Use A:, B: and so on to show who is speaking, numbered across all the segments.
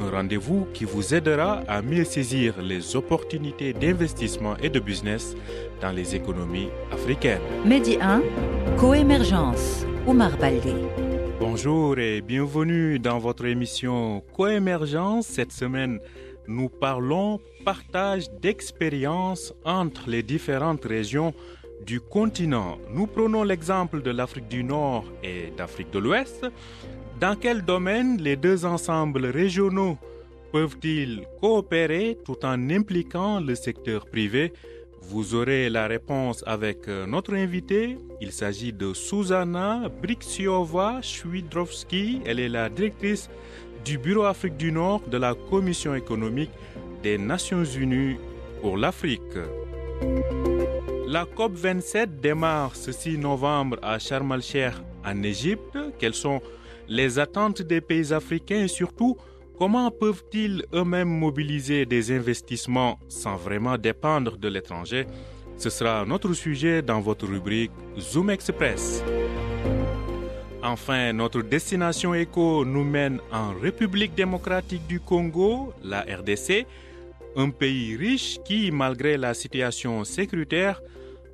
A: un rendez-vous qui vous aidera à mieux saisir les opportunités d'investissement et de business dans les économies africaines.
B: Medi 1, Coémergence, Oumar Baldé.
A: Bonjour et bienvenue dans votre émission Coémergence. Cette semaine, nous parlons partage d'expériences entre les différentes régions du continent. Nous prenons l'exemple de l'Afrique du Nord et d'Afrique de l'Ouest. Dans quel domaine les deux ensembles régionaux peuvent-ils coopérer tout en impliquant le secteur privé? Vous aurez la réponse avec notre invité. Il s'agit de Susanna Brixiova Schwidrowski. Elle est la directrice du Bureau Afrique du Nord de la Commission économique des Nations Unies pour l'Afrique. La COP27 démarre ce 6 novembre à Sharm el-Sheikh en Égypte. Quelles sont les attentes des pays africains et surtout comment peuvent-ils eux-mêmes mobiliser des investissements sans vraiment dépendre de l'étranger? Ce sera notre sujet dans votre rubrique Zoom Express. Enfin, notre destination éco nous mène en République démocratique du Congo, la RDC, un pays riche qui, malgré la situation sécuritaire,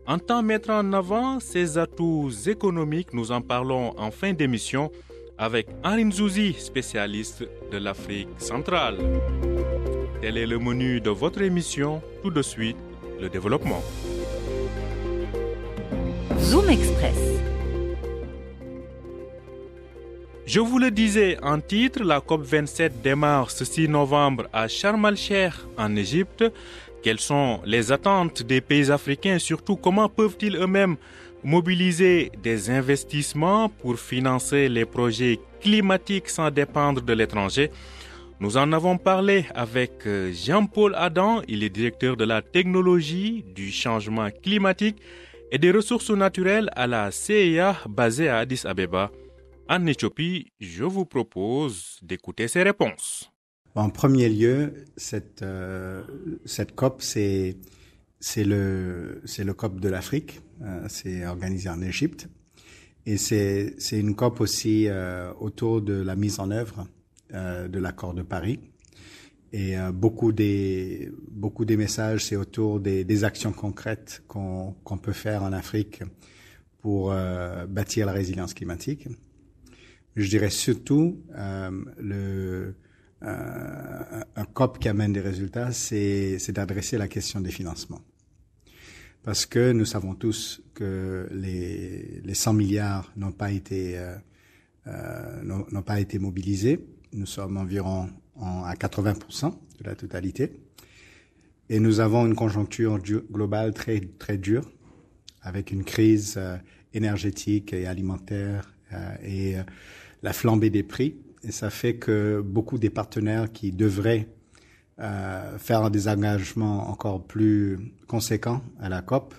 A: entend mettre en avant ses atouts économiques. Nous en parlons en fin d'émission avec Arin Zouzi, spécialiste de l'Afrique centrale. Tel est le menu de votre émission. Tout de suite, le développement.
B: Zoom Express.
A: Je vous le disais en titre, la COP27 démarre ce 6 novembre à Sharm el-Sheikh en Égypte. Quelles sont les attentes des pays africains? Et surtout comment peuvent-ils eux-mêmes mobiliser des investissements pour financer les projets climatiques sans dépendre de l'étranger Nous en avons parlé avec Jean-Paul Adam, il est directeur de la technologie du changement climatique et des ressources naturelles à la CIA basée à Addis Abeba. En Éthiopie, je vous propose d'écouter ses réponses.
C: En premier lieu, cette, euh, cette COP, c'est c'est le c'est le COP de l'Afrique. Euh, c'est organisé en Égypte et c'est c'est une COP aussi euh, autour de la mise en œuvre de l'accord de Paris. Et beaucoup des beaucoup des messages, c'est autour des, des actions concrètes qu'on qu'on peut faire en Afrique pour bâtir la résilience climatique. Je dirais surtout le euh, un COP qui amène des résultats, c'est d'adresser la question des financements. Parce que nous savons tous que les, les 100 milliards n'ont pas été euh, euh, n'ont pas été mobilisés. Nous sommes environ en, à 80% de la totalité. Et nous avons une conjoncture globale très très dure, avec une crise euh, énergétique et alimentaire euh, et la flambée des prix et ça fait que beaucoup des partenaires qui devraient euh, faire des engagements encore plus conséquents à la COP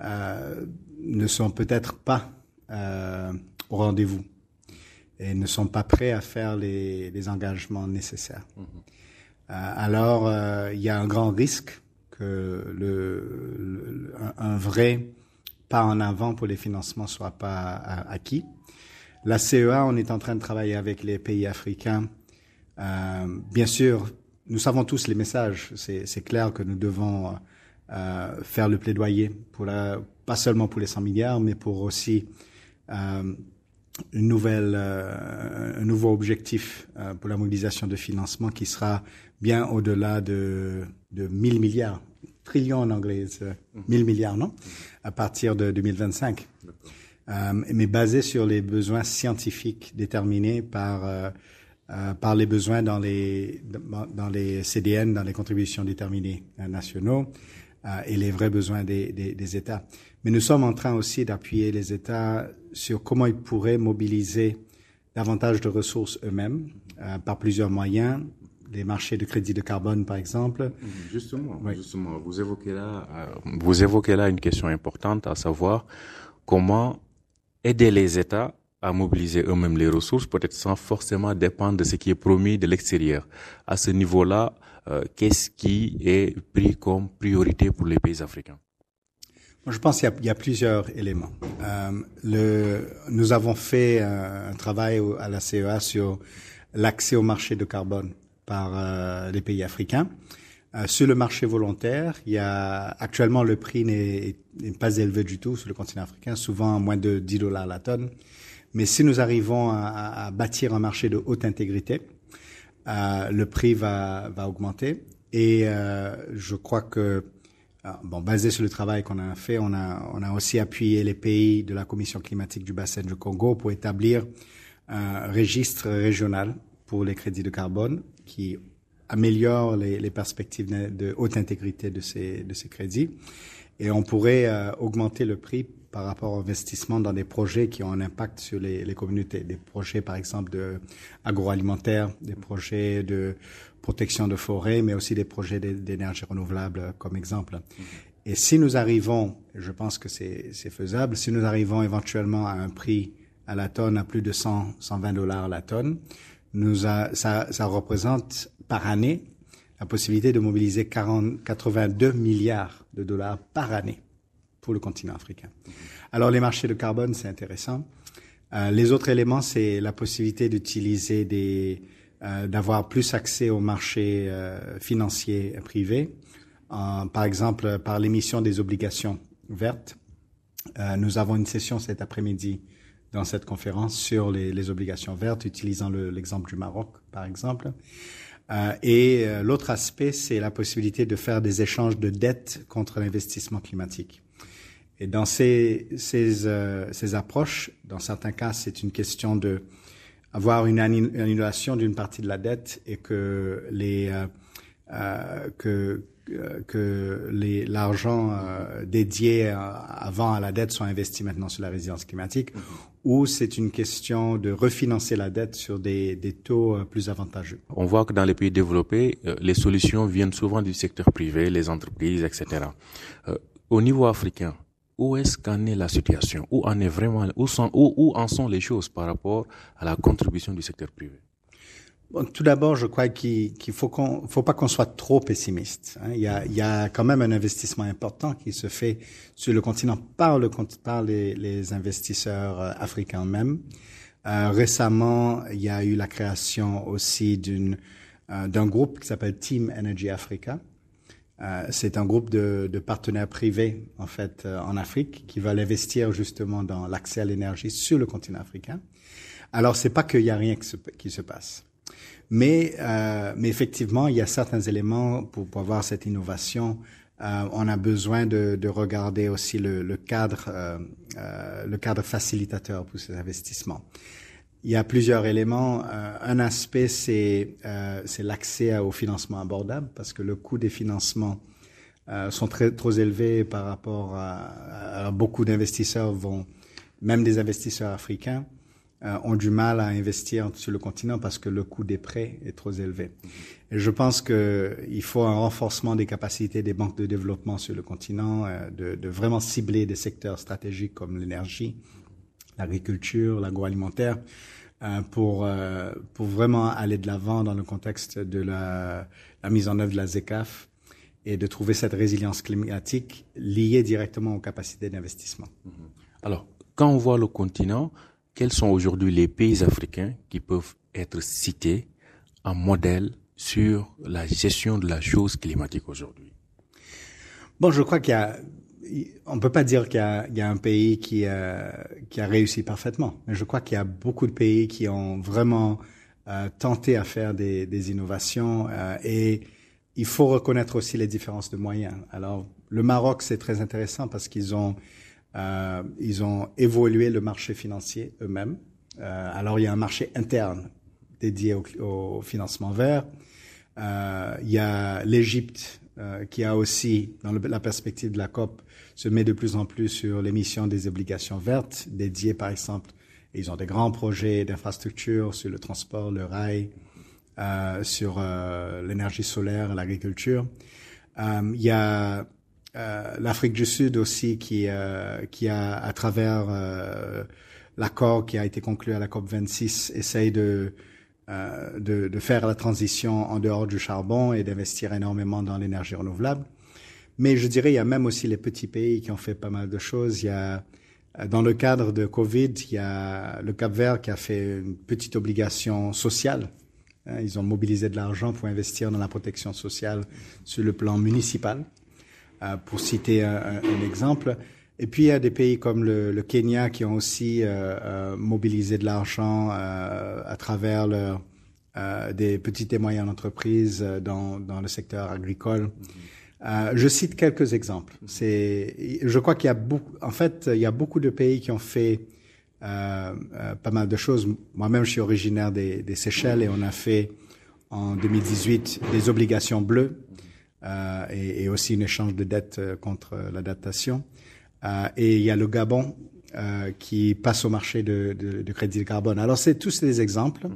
C: euh, ne sont peut-être pas euh, au rendez-vous et ne sont pas prêts à faire les, les engagements nécessaires. Mmh. alors, il y a un grand risque que le, le, un vrai pas en avant pour les financements soit pas acquis. La CEA, on est en train de travailler avec les pays africains. Euh, bien sûr, nous savons tous les messages. C'est clair que nous devons euh, faire le plaidoyer pour la, pas seulement pour les 100 milliards, mais pour aussi euh, une nouvelle, euh, un nouveau objectif euh, pour la mobilisation de financement qui sera bien au-delà de, de 1000 milliards, trillions en anglais, 1000 milliards, non? À partir de 2025 euh, mais basé sur les besoins scientifiques déterminés par euh, euh, par les besoins dans les dans les CDN, dans les contributions déterminées nationaux et les vrais besoins des, des, des États. Mais nous sommes en train aussi d'appuyer les États sur comment ils pourraient mobiliser davantage de ressources eux-mêmes par plusieurs moyens, des marchés de crédit de carbone, par exemple.
A: Justement, justement, vous évoquez là, euh, vous évoquez là une question importante, à savoir comment aider les États à mobiliser eux-mêmes les ressources, peut-être sans forcément dépendre de ce qui est promis de l'extérieur. À ce niveau-là, euh, qu'est-ce qui est pris comme priorité pour les pays africains?
C: Je pense qu'il y, a plusieurs éléments. Euh, nous avons fait un travail à la CEA sur l'accès au marché de carbone par euh, les pays africains. Euh, sur le marché volontaire, il y a actuellement le prix n'est pas élevé du tout sur le continent africain, souvent moins de 10 dollars la tonne. Mais si nous arrivons à, bâtir un marché de haute intégrité, euh, le prix va, augmenter. Et euh, je crois que, euh, basé sur le travail qu'on a fait, on a, aussi appuyé les pays de la Commission climatique du bassin du Congo pour établir un registre régional pour les crédits de carbone qui améliore les, perspectives de haute intégrité de ces, crédits. Et on pourrait augmenter le prix par rapport au investissement dans des projets qui ont un impact sur les, les communautés. Des projets, par exemple, de agroalimentaire, des projets de protection de forêt, mais aussi des projets d'énergie renouvelable, comme exemple. Et si nous arrivons, je pense que c'est faisable, si nous arrivons éventuellement à un prix à la tonne à plus de 100, 120 dollars la tonne, nous a, ça, ça représente par année la possibilité de mobiliser 40, 82 milliards de dollars par année pour le continent africain. Alors les marchés de carbone, c'est intéressant. Euh, les autres éléments, c'est la possibilité d'utiliser des, euh, d'avoir plus accès aux marchés euh, financiers privés, par exemple par l'émission des obligations vertes. Euh, nous avons une session cet après-midi dans cette conférence sur les, les obligations vertes, utilisant l'exemple du Maroc, par exemple. Euh, et euh, l'autre aspect, c'est la possibilité de faire des échanges de dettes contre l'investissement climatique. Et dans ces, ces, euh, ces approches, dans certains cas, c'est une question de avoir une annulation d'une partie de la dette et que les euh, euh que que les l'argent dédié avant à la dette soit investi maintenant sur la résilience climatique, ou c'est une question de refinancer la dette sur des, des taux plus avantageux.
A: On voit que dans les pays développés, les solutions viennent souvent du secteur privé, les entreprises, etc. au niveau africain, où est-ce qu'en est la situation? Où en est vraiment? Où, sont, en sont les choses par rapport à la contribution du secteur privé?
C: Tout d'abord, je crois qu'il ne faut, pas qu'on soit trop pessimiste. Hein. Il, y a, quand même un investissement important qui se fait sur le continent par, le, par les, investisseurs euh, africains eux-mêmes. Euh, récemment, il y a eu la création aussi euh, d'un groupe qui s'appelle Team Energy Africa, euh, c'est un groupe de, de, partenaires privés en fait euh, en Afrique qui veulent investir justement dans l'accès à l'énergie sur le continent africain. Alors c'est pas qu'il y a rien qui se, qui se passe, mais euh, mais effectivement il y a certains éléments pour, pour avoir cette innovation. Euh, on a besoin de, de regarder aussi le, le cadre le cadre facilitateur pour ces investissements. Il y a plusieurs éléments. Euh, un aspect, c'est euh, l'accès au financement abordable, parce que le coût des financements euh, sont très trop élevés par rapport à, beaucoup d'investisseurs vont, même des investisseurs africains, euh, ont du mal à investir sur le continent parce que le coût des prêts est trop élevé. Et je pense qu'il faut un renforcement des capacités des banques de développement sur le continent, euh, de, de vraiment cibler des secteurs stratégiques comme l'énergie, l'agriculture, l'agroalimentaire, euh, pour, euh, pour vraiment aller de l'avant dans le contexte de la, la, mise en œuvre de la ZECAF et de trouver cette résilience climatique liée directement aux capacités d'investissement.
A: Mm-hmm. Alors, quand on voit le continent, quels sont aujourd'hui les pays africains qui peuvent être cités en modèle sur la gestion de la chose climatique aujourd'hui?
C: Bon, je crois qu'il y a on peut pas dire qu'il y, a, un pays qui, euh, qui a réussi parfaitement, mais je crois qu'il y a beaucoup de pays qui ont vraiment euh, tenté à faire des, innovations euh, et il faut reconnaître aussi les différences de moyens. Alors, le Maroc, c'est très intéressant parce qu'ils ont, ils ont évolué le marché financier eux-mêmes. Alors, il y a un marché interne dédié au financement vert. il y a l'Égypte qui a aussi, dans la perspective de la COP, se met de plus en plus sur l'émission des obligations vertes, dédiées par exemple, ils ont des grands projets d'infrastructure sur le transport, le rail, euh, sur euh, l'énergie solaire, l'agriculture. Euh, il y a l'Afrique du Sud aussi qui, qui a, à travers l'accord qui a été conclu à la COP 26, essaye de, de, de faire la transition en dehors du charbon et d'investir énormément dans l'énergie renouvelable. Mais je dirais, il y a même aussi les petits pays qui ont fait pas mal de choses. Il y a dans le cadre de Covid, il y a le Cap Vert qui a fait une petite obligation sociale. Hein, ils ont mobilisé de l'argent pour investir dans la protection sociale sur le plan municipal, euh, pour citer un, exemple. Et puis il y a des pays comme le, Kenya qui ont aussi euh, euh, mobilisé de l'argent à travers leur, des petites et moyennes entreprises dans, dans le secteur agricole. Euh, je cite quelques exemples. C'est, je crois qu'il y a beaucoup, en fait, il y a beaucoup de pays qui ont fait euh, euh, pas mal de choses. Moi-même, je suis originaire des, des, Seychelles et on a fait en 2018 des obligations bleues euh, et, et, aussi un échange de dettes euh, contre l'adaptation. Euh, et il y a le Gabon qui passe au marché de, de, de crédit de carbone. Alors, c'est tous des exemples.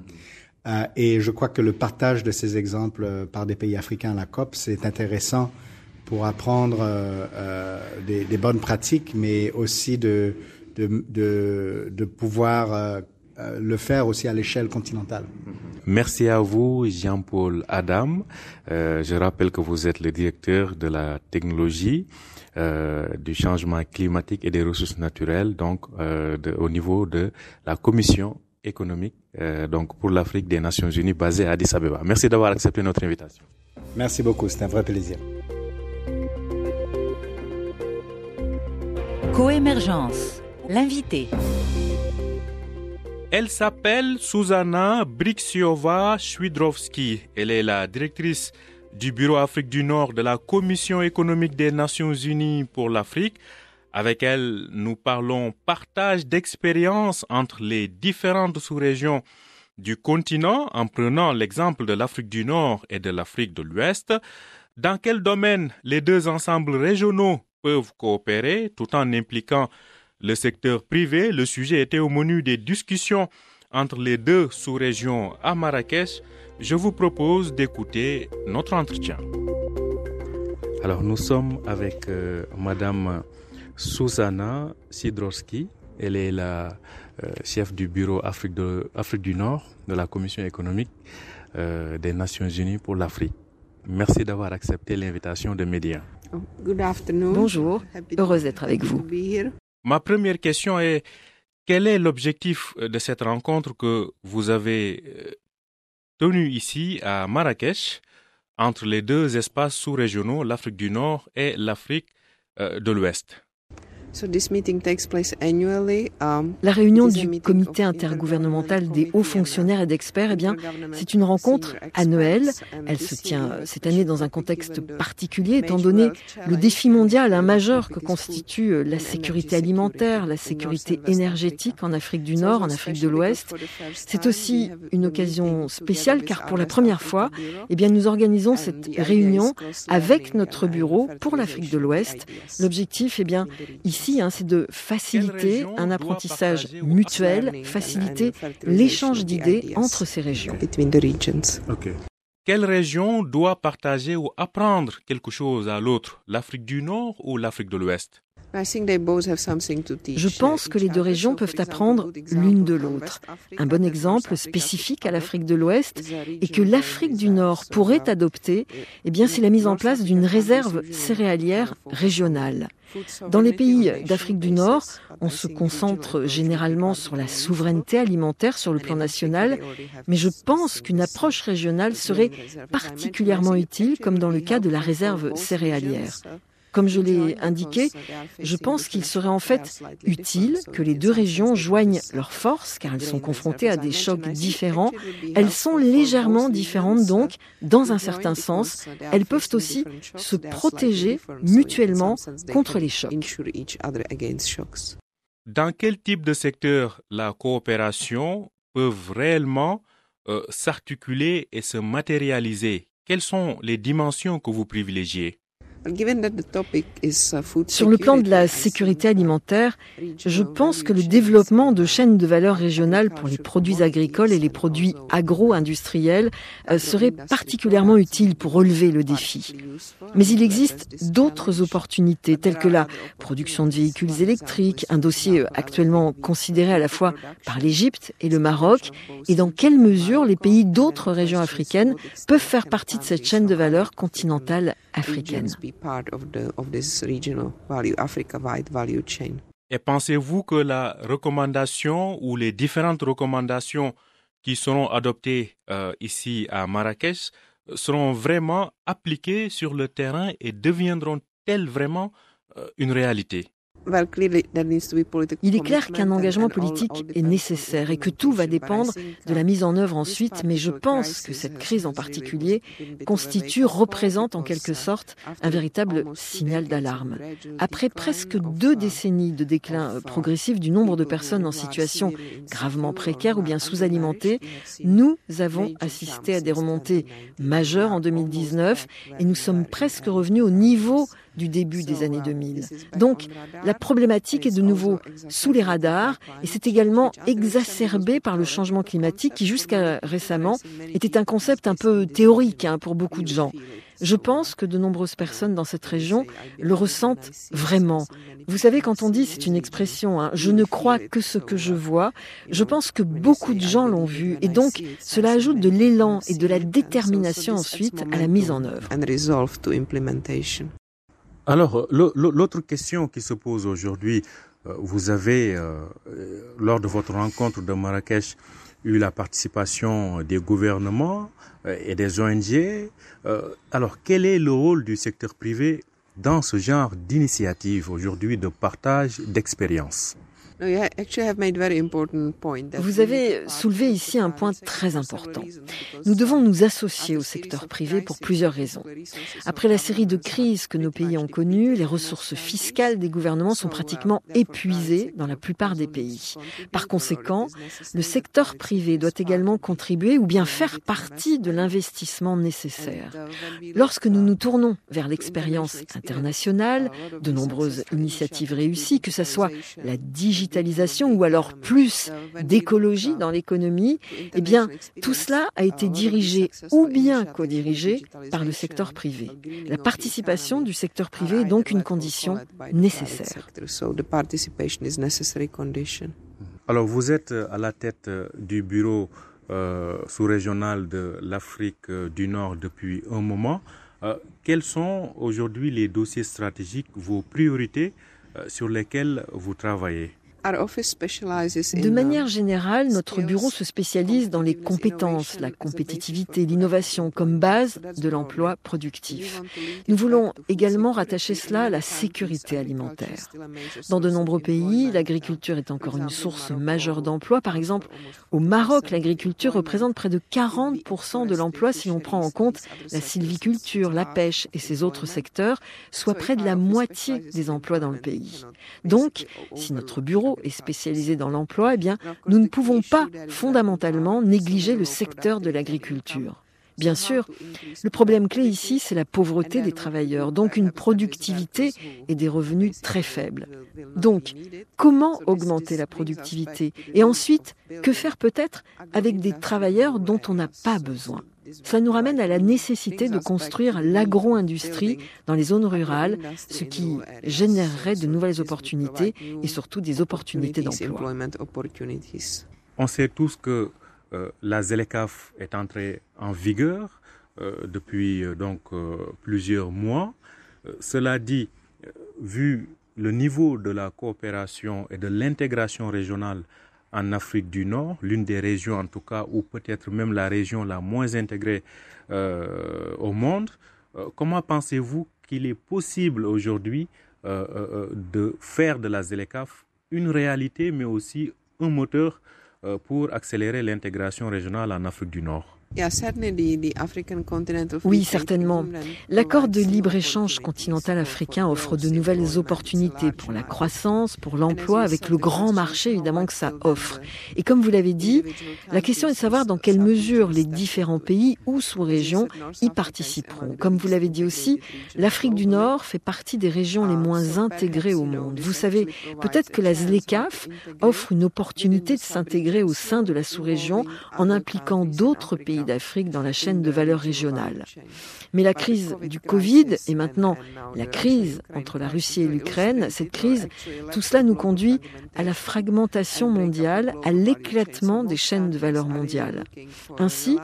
C: et je crois que le partage de ces exemples par des pays africains à la COP, c'est intéressant pour apprendre euh, euh, des, des, bonnes pratiques, mais aussi de, de, de, de pouvoir euh, euh, le faire aussi à l'échelle continentale.
A: Merci à vous, Jean-Paul Adam. Euh, je rappelle que vous êtes le directeur de la technologie euh, du changement climatique et des ressources naturelles, donc de, au niveau de la Commission économique, donc pour l'Afrique des Nations Unies, basée à Addis Abeba. Merci d'avoir accepté notre invitation.
C: Merci beaucoup, c'est un vrai plaisir.
B: Coémergence, l'invité.
A: Elle s'appelle Susanna Brixiova Swidrowski. Elle est la directrice du Bureau Afrique du Nord de la Commission économique des Nations Unies pour l'Afrique. Avec elle, nous parlons partage d'expériences entre les différentes sous-régions du continent en prenant l'exemple de l'Afrique du Nord et de l'Afrique de l'Ouest. Dans quel domaine les deux ensembles régionaux peuvent coopérer tout en impliquant le secteur privé. Le sujet était au menu des discussions entre les deux sous-régions à Marrakech. Je vous propose d'écouter notre entretien. Alors nous sommes avec euh, Madame Susanna Sidrowski. Elle est la euh, chef du bureau Afrique, de, Afrique du Nord de la Commission économique euh, des Nations Unies pour l'Afrique. Merci d'avoir accepté l'invitation de Média.
D: Bonjour, heureuse d'être avec vous.
A: Ma première question est, quel est l'objectif de cette rencontre que vous avez euh, tenue ici à Marrakech entre les deux espaces sous-régionaux, l'Afrique du Nord et l'Afrique euh, de l'Ouest?
D: La réunion du comité intergouvernemental des hauts fonctionnaires et d'experts, eh bien, c'est une rencontre annuelle. Elle se tient cette année dans un contexte particulier, étant donné le défi mondial un majeur que constitue euh, la sécurité alimentaire, la sécurité énergétique en Afrique du Nord, en Afrique de l'Ouest. C'est aussi une occasion spéciale car pour la première fois, eh bien, nous organisons cette réunion avec notre bureau pour l'Afrique de l'Ouest. L'objectif, eh bien, ici, Hein, c'est de faciliter un apprentissage mutuel, faciliter l'échange d'idées entre ces régions.
A: Quelle région doit partager ou apprendre quelque chose à l'autre, l'Afrique du Nord ou l'Afrique de l'Ouest?
D: Je pense que les deux régions peuvent apprendre l'une de l'autre. Un bon exemple spécifique à l'Afrique de l'Ouest et que l'Afrique du Nord pourrait adopter, eh bien, c'est la mise en place d'une réserve céréalière régionale. Dans les pays d'Afrique du Nord, on se concentre généralement sur la souveraineté alimentaire sur le plan national, mais je pense qu'une approche régionale serait particulièrement utile, comme dans le cas de la réserve céréalière. Comme je l'ai indiqué, je pense qu'il serait en fait utile que les deux régions joignent leurs forces, car elles sont confrontées à des chocs différents. Elles sont légèrement différentes, donc, dans un certain sens. Elles peuvent aussi se protéger mutuellement contre les chocs.
A: Dans quel type de secteur la coopération peut réellement euh, s'articuler et se matérialiser? Quelles sont les dimensions que vous privilégiez?
D: Sur le plan de la sécurité alimentaire, je pense que le développement de chaînes de valeur régionales pour les produits agricoles et les produits agro-industriels euh, serait particulièrement utile pour relever le défi. Mais il existe d'autres opportunités telles que la production de véhicules électriques, un dossier euh, actuellement considéré à la fois par l'Égypte et le Maroc, et dans quelle mesure les pays d'autres régions africaines peuvent faire partie de cette chaîne de valeur continentale africaine.
A: Et pensez-vous que la recommandation ou les différentes recommandations qui seront adoptées euh, ici à Marrakech seront vraiment appliquées sur le terrain et deviendront-elles vraiment euh, une réalité?
D: Il est clair qu'un engagement politique est nécessaire et que tout va dépendre de la mise en œuvre ensuite, mais je pense que cette crise en particulier constitue, représente en quelque sorte un véritable signal d'alarme. Après presque deux décennies de déclin progressif du nombre de personnes en situation gravement précaire ou bien sous-alimentées, nous avons assisté à des remontées majeures en 2019 et nous sommes presque revenus au niveau du début des années 2000. Donc la problématique est de nouveau sous les radars et c'est également exacerbé par le changement climatique qui jusqu'à récemment était un concept un peu théorique hein, pour beaucoup de gens. Je pense que de nombreuses personnes dans cette région le ressentent vraiment. Vous savez, quand on dit, c'est une expression, hein, je ne crois que ce que je vois, je pense que beaucoup de gens l'ont vu et donc cela ajoute de l'élan et de la détermination ensuite à la mise en œuvre.
A: Alors, l'autre question qui se pose aujourd'hui, euh, vous avez, euh, lors de votre rencontre de Marrakech, eu la participation des gouvernements euh, et des ONG. Alors, quel est le rôle du secteur privé dans ce genre d'initiative aujourd'hui de partage d'expérience?
D: Vous avez soulevé ici un point très important. Nous devons nous associer au secteur privé pour plusieurs raisons. Après la série de crises que nos pays ont connues, les ressources fiscales des gouvernements sont pratiquement épuisées dans la plupart des pays. Par conséquent, le secteur privé doit également contribuer ou bien faire partie de l'investissement nécessaire. Lorsque nous nous tournons vers l'expérience internationale, de nombreuses initiatives réussies, que ce soit la digitalisation, ou alors plus d'écologie dans l'économie, eh bien, tout cela a été dirigé ou bien co-dirigé par le secteur privé. La participation du secteur privé est donc une condition nécessaire.
A: Alors, vous êtes à la tête du bureau euh, sous-régional de l'Afrique du Nord depuis un moment. Euh, quels sont aujourd'hui les dossiers stratégiques, vos priorités euh, sur lesquels vous travaillez?
D: De manière générale, notre bureau se spécialise dans les compétences, la compétitivité, l'innovation comme base de l'emploi productif. Nous voulons également rattacher cela à la sécurité alimentaire. Dans de nombreux pays, l'agriculture est encore une source majeure d'emploi. Par exemple, au Maroc, l'agriculture représente près de 40% de l'emploi si l'on prend en compte la sylviculture, la pêche et ces autres secteurs, soit près de la moitié des emplois dans le pays. Donc, si notre bureau est spécialisé dans l'emploi, eh bien, nous ne pouvons pas fondamentalement négliger le secteur de l'agriculture. Bien sûr, le problème clé ici, c'est la pauvreté des travailleurs, donc une productivité et des revenus très faibles. Donc, comment augmenter la productivité Et ensuite, que faire peut-être avec des travailleurs dont on n'a pas besoin? Ça nous ramène à la nécessité de construire l'agro-industrie dans les zones rurales, ce qui générerait de nouvelles opportunités et surtout des opportunités d'emploi.
A: On sait tous que la ZLECAF est entrée en vigueur euh, depuis euh, donc plusieurs mois. cela dit, vu le niveau de la coopération et de l'intégration régionale en Afrique du Nord, l'une des régions en tout cas, ou peut-être même la région la moins intégrée euh, au monde. Euh, comment pensez-vous qu'il est possible aujourd'hui euh, de faire de la ZLECAF une réalité, mais aussi un moteur pour accélérer l'intégration régionale en Afrique du Nord
D: Oui, certainement. L'accord de libre-échange continental africain offre de nouvelles opportunités pour la croissance, pour l'emploi, avec le grand marché évidemment que ça offre. Et comme vous l'avez dit, la question est de savoir dans quelle mesure les différents pays ou sous-régions y participeront. Comme vous l'avez dit aussi, l'Afrique du Nord fait partie des régions les moins intégrées au monde. Vous savez, peut-être que la ZLECAF offre une opportunité de s'intégrer au sein de la sous-région en impliquant d'autres pays d'Afrique dans la chaîne de valeur régionale. Mais la crise du Covid et maintenant la crise entre la Russie et l'Ukraine, cette crise, tout cela nous conduit à la fragmentation mondiale, à l'éclatement des chaînes de valeur mondiales. Ainsi,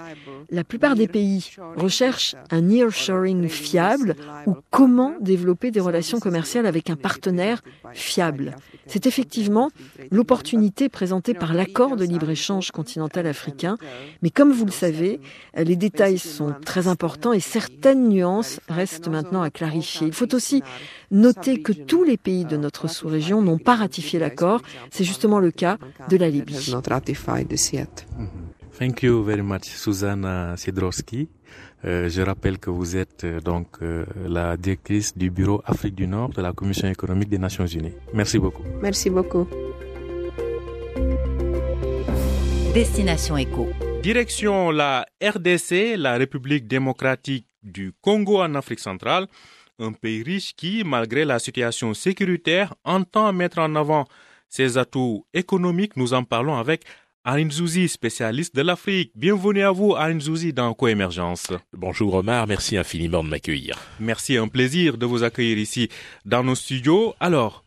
D: la plupart des pays recherchent un nearshoring fiable ou comment développer des relations commerciales avec un partenaire fiable. C'est effectivement l'opportunité présentée par l'accord de libre-échange continental africain. Mais comme vous le savez, les détails sont très importants et certaines nuances restent maintenant à clarifier. Il faut aussi noter que tous les pays de notre sous-région n'ont pas ratifié l'accord. C'est justement le cas de la Libye.
A: Thank you very much, Susanna Sidrowski. Euh, je rappelle que vous êtes euh, donc euh, la directrice du bureau Afrique du Nord de la Commission économique des Nations Unies. Merci beaucoup.
E: Merci beaucoup.
B: Destination Éco.
A: Direction la RDC, la République démocratique du Congo en Afrique centrale, un pays riche qui, malgré la situation sécuritaire, entend mettre en avant ses atouts économiques. Nous en parlons avec Arin Zouzi, spécialiste de l'Afrique. Bienvenue à vous, Arin Zouzi, dans Coémergence.
F: Bonjour Omar, merci infiniment de m'accueillir.
A: Merci, un plaisir de vous accueillir ici dans nos studios. Alors,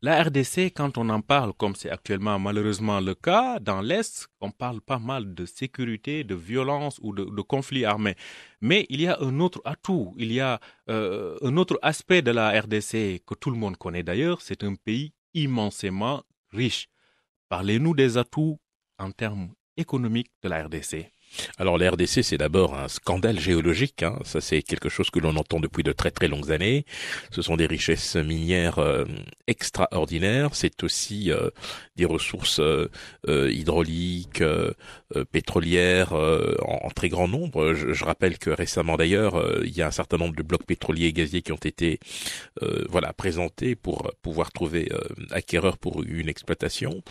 A: la RDC, quand on en parle, comme c'est actuellement malheureusement le cas, dans l'Est, on parle pas mal de sécurité, de violence ou de, conflits armés. Mais il y a un autre atout, il y a euh, un autre aspect de la RDC que tout le monde connaît d'ailleurs, c'est un pays immensément riche. Parlez-nous des atouts en termes économiques de la RDC.
F: Alors la RDC, c'est d'abord un scandale géologique. Hein. Ça, c'est quelque chose que l'on entend depuis de très très longues années. Ce sont des richesses minières euh, extraordinaires. C'est aussi euh, des ressources euh, hydrauliques, pétrolières en, très grand nombre. Je, rappelle que récemment d'ailleurs, il y a un certain nombre de blocs pétroliers et gaziers qui ont été voilà présentés pour pouvoir trouver acquéreurs pour une exploitation.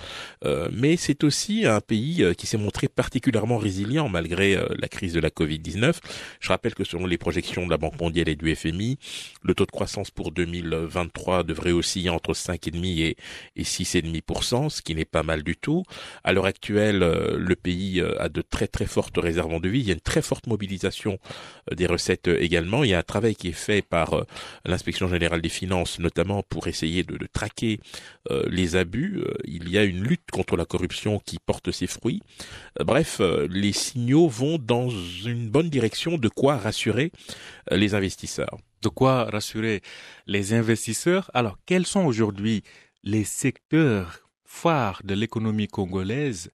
F: mais c'est aussi un pays qui s'est montré particulièrement résilient malgré euh, la crise de la Covid-19. Je rappelle que selon les projections de la Banque mondiale et du FMI, le taux de croissance pour 2023 devrait osciller entre 5,5 et, et 6,5%, ce qui n'est pas mal du tout. À l'heure actuelle, euh, le pays euh, a de très très fortes réserves en devis. Il y a une très forte mobilisation des recettes également. Il y a un travail qui est fait par l'inspection générale des finances, notamment pour essayer de, de traquer les abus. Il y a une lutte contre la corruption qui porte ses fruits. Bref, les signaux vont dans une bonne direction. De quoi rassurer euh, les investisseurs?
A: De quoi rassurer les investisseurs? Alors, quels sont aujourd'hui les secteurs phares de l'économie congolaise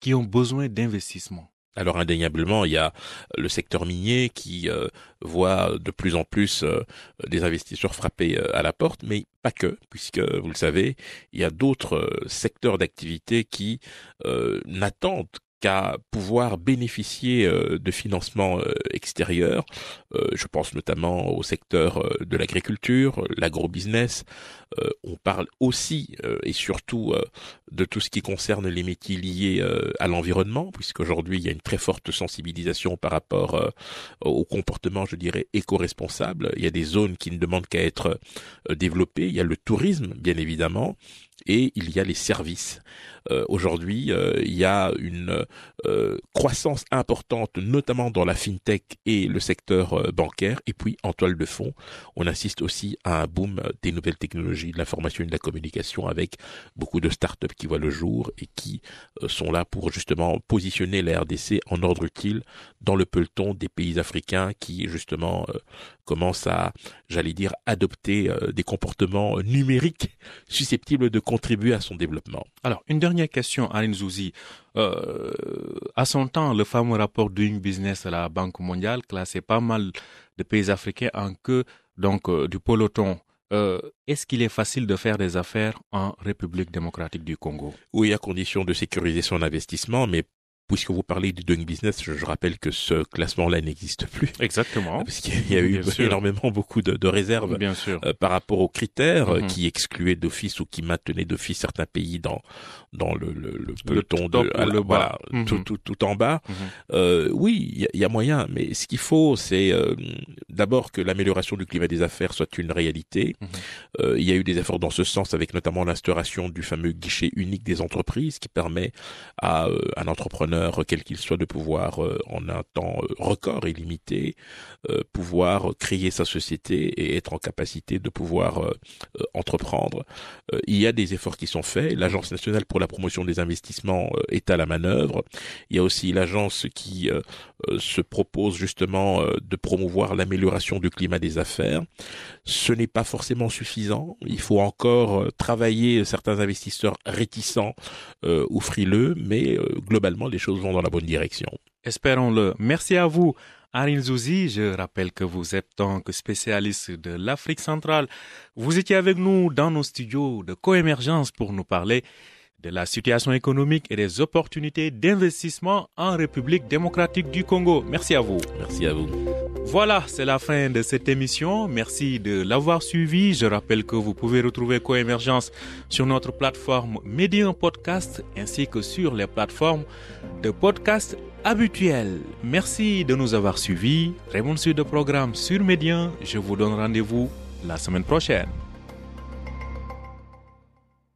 A: qui ont besoin d'investissement?
F: Alors indéniablement, il y a le secteur minier qui euh, voit de plus en plus euh, des investisseurs frapper à la porte, mais pas que, puisque vous le savez, il y a d'autres secteurs d'activité qui n'attendent qu'à pouvoir bénéficier euh, de financements euh, extérieurs. Euh, je pense notamment au secteur de l'agriculture, l'agrobusiness. On parle aussi et surtout de tout ce qui concerne les métiers liés à l'environnement, puisqu'aujourd'hui il y a une très forte sensibilisation par rapport au comportement, je dirais, éco-responsable. Il y a des zones qui ne demandent qu'à être développées. Il y a le tourisme, bien évidemment et il y a les services. Euh, aujourd'hui, euh, il y a une euh, croissance importante, notamment dans la fintech et le secteur bancaire. Et puis, en toile de fond, on assiste aussi à un boom des nouvelles technologies, de l'information et de la communication, avec beaucoup de startups qui voient le jour et qui sont là pour justement positionner la RDC en ordre utile dans le peloton des pays africains qui justement commencent à, j'allais dire, adopter des comportements numériques susceptibles de contribuer à son développement.
A: Alors, une dernière question, Aline Zouzi. Euh, à son temps, le fameux rapport Doing Business à la Banque mondiale classait pas mal de pays africains en queue donc euh, du peloton. Euh, est-ce qu'il est facile de faire des affaires en République démocratique du Congo?
F: Oui, à condition de sécuriser son investissement, mais puisque vous parlez du doing business, je, rappelle que ce classement-là n'existe plus.
A: Exactement.
F: Parce qu'il y a eu énormément beaucoup de, de réserves
A: Bien sûr.
F: Euh, par rapport aux critères
A: Mhm.
F: qui excluaient d'office ou qui maintenaient d'office certains pays dans dans le, le, le peloton
A: top
F: de
A: ou
F: à la-
A: le bas.
F: voilà,
A: Mhm.
F: tout, tout, tout en bas.
A: Mhm.
F: Euh, oui, il y, a- il y a moyen, mais ce qu'il faut, c'est euh, d'abord que l'amélioration du climat des affaires soit une réalité.
A: Mhm.
F: Euh, il y a eu des efforts dans ce sens, avec notamment l'instauration du fameux guichet unique des entreprises, qui permet à un entrepreneur, quel qu'il soit, de pouvoir, en un temps record et limité, pouvoir créer sa société et être en capacité de pouvoir entreprendre. Il y a des efforts qui sont faits. L'Agence nationale pour la promotion des investissements euh, est à la manœuvre. Il y a aussi l'agence qui euh, euh, se propose justement de promouvoir l'amélioration du climat des affaires. Ce n'est pas forcément suffisant. Il faut encore travailler certains investisseurs réticents ou frileux, mais globalement les choses vont dans la bonne direction.
A: Espérons-le. Merci à vous. Aril Zouzi, je rappelle que vous êtes donc spécialiste de l'Afrique centrale. Vous étiez avec nous dans nos studios de coémergence pour nous parler de la situation économique et des opportunités d'investissement en République démocratique du Congo. Merci à vous.
F: Merci à vous.
A: Voilà, c'est la fin de cette émission. Merci de l'avoir suivi. Je rappelle que vous pouvez retrouver Coémergence sur notre plateforme Medium Podcast ainsi que sur les plateformes de podcast habituelles. Merci de nous avoir suivis. Bonne suite de programme sur Medium. Je vous donne rendez-vous la semaine prochaine.